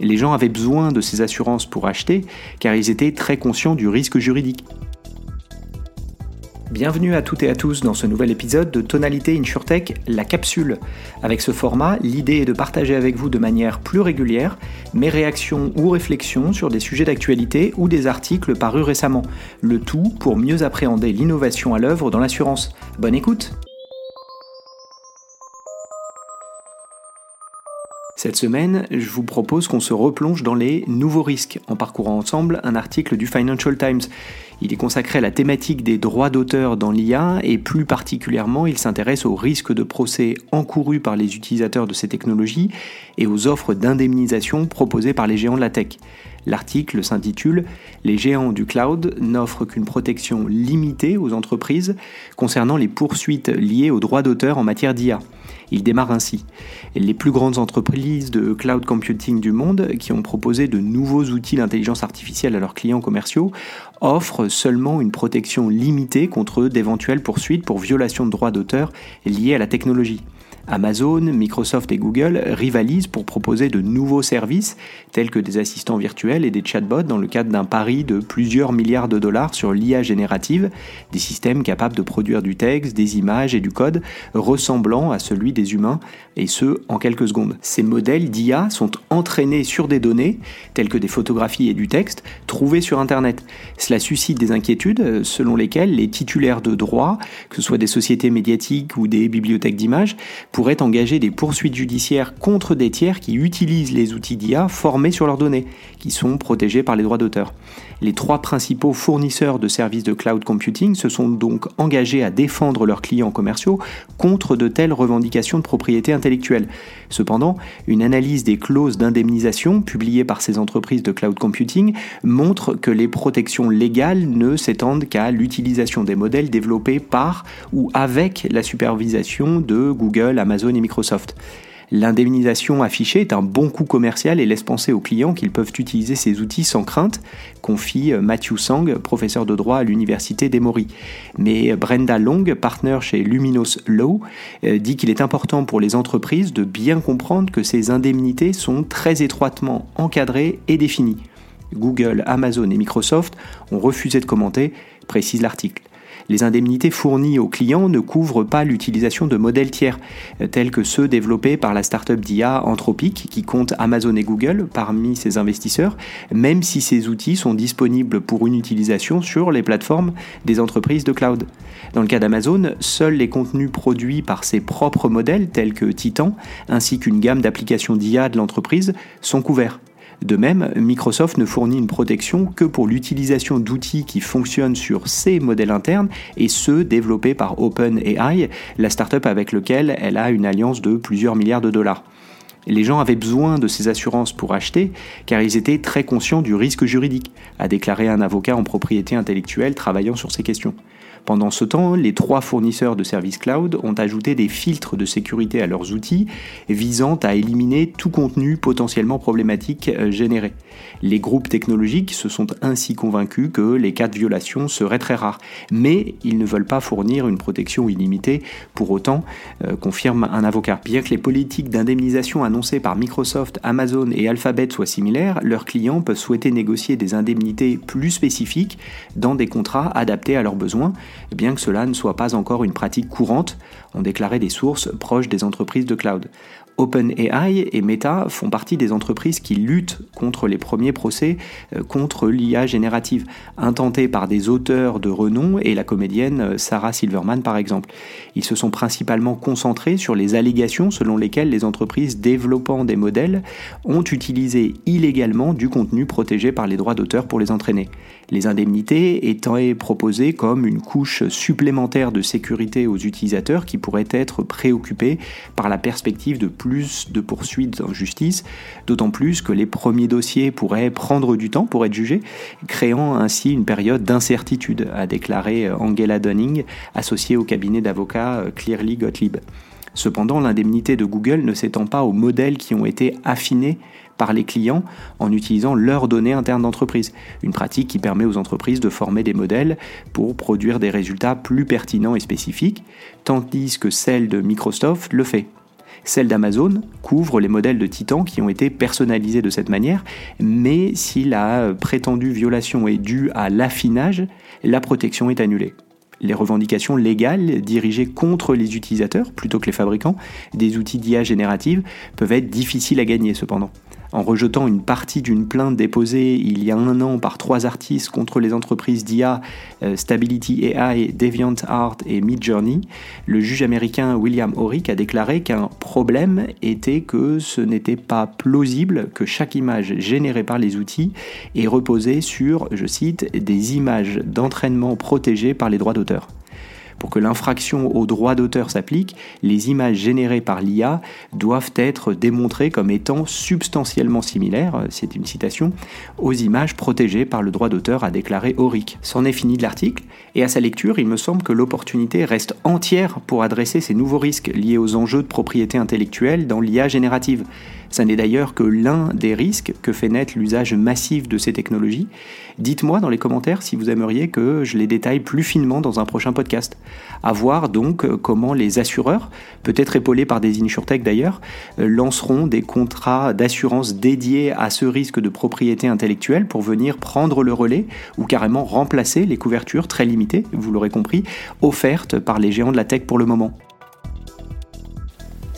Les gens avaient besoin de ces assurances pour acheter car ils étaient très conscients du risque juridique. Bienvenue à toutes et à tous dans ce nouvel épisode de Tonalité InsurTech, la capsule. Avec ce format, l'idée est de partager avec vous de manière plus régulière mes réactions ou réflexions sur des sujets d'actualité ou des articles parus récemment. Le tout pour mieux appréhender l'innovation à l'œuvre dans l'assurance. Bonne écoute Cette semaine, je vous propose qu'on se replonge dans les nouveaux risques en parcourant ensemble un article du Financial Times. Il est consacré à la thématique des droits d'auteur dans l'IA et plus particulièrement il s'intéresse aux risques de procès encourus par les utilisateurs de ces technologies et aux offres d'indemnisation proposées par les géants de la tech. L'article s'intitule Les géants du cloud n'offrent qu'une protection limitée aux entreprises concernant les poursuites liées aux droits d'auteur en matière d'IA. Il démarre ainsi. Les plus grandes entreprises de cloud computing du monde, qui ont proposé de nouveaux outils d'intelligence artificielle à leurs clients commerciaux, offrent seulement une protection limitée contre d'éventuelles poursuites pour violation de droits d'auteur liées à la technologie. Amazon, Microsoft et Google rivalisent pour proposer de nouveaux services tels que des assistants virtuels et des chatbots dans le cadre d'un pari de plusieurs milliards de dollars sur l'IA générative, des systèmes capables de produire du texte, des images et du code ressemblant à celui des humains, et ce en quelques secondes. Ces modèles d'IA sont entraînés sur des données telles que des photographies et du texte trouvés sur Internet. Cela suscite des inquiétudes selon lesquelles les titulaires de droits, que ce soit des sociétés médiatiques ou des bibliothèques d'images, pourraient engager des poursuites judiciaires contre des tiers qui utilisent les outils d'IA formés sur leurs données, qui sont protégés par les droits d'auteur. Les trois principaux fournisseurs de services de cloud computing se sont donc engagés à défendre leurs clients commerciaux contre de telles revendications de propriété intellectuelle. Cependant, une analyse des clauses d'indemnisation publiée par ces entreprises de cloud computing montre que les protections légales ne s'étendent qu'à l'utilisation des modèles développés par ou avec la supervision de Google, Amazon et Microsoft. L'indemnisation affichée est un bon coût commercial et laisse penser aux clients qu'ils peuvent utiliser ces outils sans crainte, confie Matthew Sang, professeur de droit à l'université d'Emory. Mais Brenda Long, partenaire chez Luminous Law, euh, dit qu'il est important pour les entreprises de bien comprendre que ces indemnités sont très étroitement encadrées et définies. Google, Amazon et Microsoft ont refusé de commenter, précise l'article les indemnités fournies aux clients ne couvrent pas l'utilisation de modèles tiers, tels que ceux développés par la startup d'IA Anthropic, qui compte Amazon et Google parmi ses investisseurs, même si ces outils sont disponibles pour une utilisation sur les plateformes des entreprises de cloud. Dans le cas d'Amazon, seuls les contenus produits par ses propres modèles, tels que Titan, ainsi qu'une gamme d'applications d'IA de l'entreprise, sont couverts. De même, Microsoft ne fournit une protection que pour l'utilisation d'outils qui fonctionnent sur ses modèles internes et ceux développés par OpenAI, la startup avec laquelle elle a une alliance de plusieurs milliards de dollars. Les gens avaient besoin de ces assurances pour acheter car ils étaient très conscients du risque juridique, a déclaré un avocat en propriété intellectuelle travaillant sur ces questions. Pendant ce temps, les trois fournisseurs de services cloud ont ajouté des filtres de sécurité à leurs outils visant à éliminer tout contenu potentiellement problématique euh, généré. Les groupes technologiques se sont ainsi convaincus que les cas de violation seraient très rares, mais ils ne veulent pas fournir une protection illimitée pour autant, euh, confirme un avocat. Bien que les politiques d'indemnisation annoncées par Microsoft, Amazon et Alphabet soient similaires, leurs clients peuvent souhaiter négocier des indemnités plus spécifiques dans des contrats adaptés à leurs besoins, bien que cela ne soit pas encore une pratique courante, ont déclaré des sources proches des entreprises de cloud. OpenAI et Meta font partie des entreprises qui luttent contre les premiers procès euh, contre l'IA générative, intentés par des auteurs de renom et la comédienne euh, Sarah Silverman par exemple. Ils se sont principalement concentrés sur les allégations selon lesquelles les entreprises développant des modèles ont utilisé illégalement du contenu protégé par les droits d'auteur pour les entraîner. Les indemnités étant proposées comme une couche supplémentaire de sécurité aux utilisateurs qui pourraient être préoccupés par la perspective de de poursuites en justice, d'autant plus que les premiers dossiers pourraient prendre du temps pour être jugés, créant ainsi une période d'incertitude, a déclaré Angela Dunning, associée au cabinet d'avocats Clearly Gottlieb. Cependant, l'indemnité de Google ne s'étend pas aux modèles qui ont été affinés par les clients en utilisant leurs données internes d'entreprise. Une pratique qui permet aux entreprises de former des modèles pour produire des résultats plus pertinents et spécifiques, tandis que celle de Microsoft le fait. Celle d'Amazon couvre les modèles de Titan qui ont été personnalisés de cette manière, mais si la prétendue violation est due à l'affinage, la protection est annulée. Les revendications légales dirigées contre les utilisateurs plutôt que les fabricants des outils d'IA générative peuvent être difficiles à gagner cependant en rejetant une partie d'une plainte déposée il y a un an par trois artistes contre les entreprises d'IA euh, Stability AI, DeviantArt et Midjourney, le juge américain William Horrick a déclaré qu'un problème était que ce n'était pas plausible que chaque image générée par les outils ait reposé sur, je cite, des images d'entraînement protégées par les droits d'auteur. Pour que l'infraction au droit d'auteur s'applique, les images générées par l'IA doivent être démontrées comme étant substantiellement similaires, c'est une citation, aux images protégées par le droit d'auteur, a déclaré Auric. C'en est fini de l'article, et à sa lecture, il me semble que l'opportunité reste entière pour adresser ces nouveaux risques liés aux enjeux de propriété intellectuelle dans l'IA générative. Ça n'est d'ailleurs que l'un des risques que fait naître l'usage massif de ces technologies. Dites-moi dans les commentaires si vous aimeriez que je les détaille plus finement dans un prochain podcast. À voir donc comment les assureurs, peut-être épaulés par des insurtech d'ailleurs, lanceront des contrats d'assurance dédiés à ce risque de propriété intellectuelle pour venir prendre le relais ou carrément remplacer les couvertures très limitées, vous l'aurez compris, offertes par les géants de la tech pour le moment.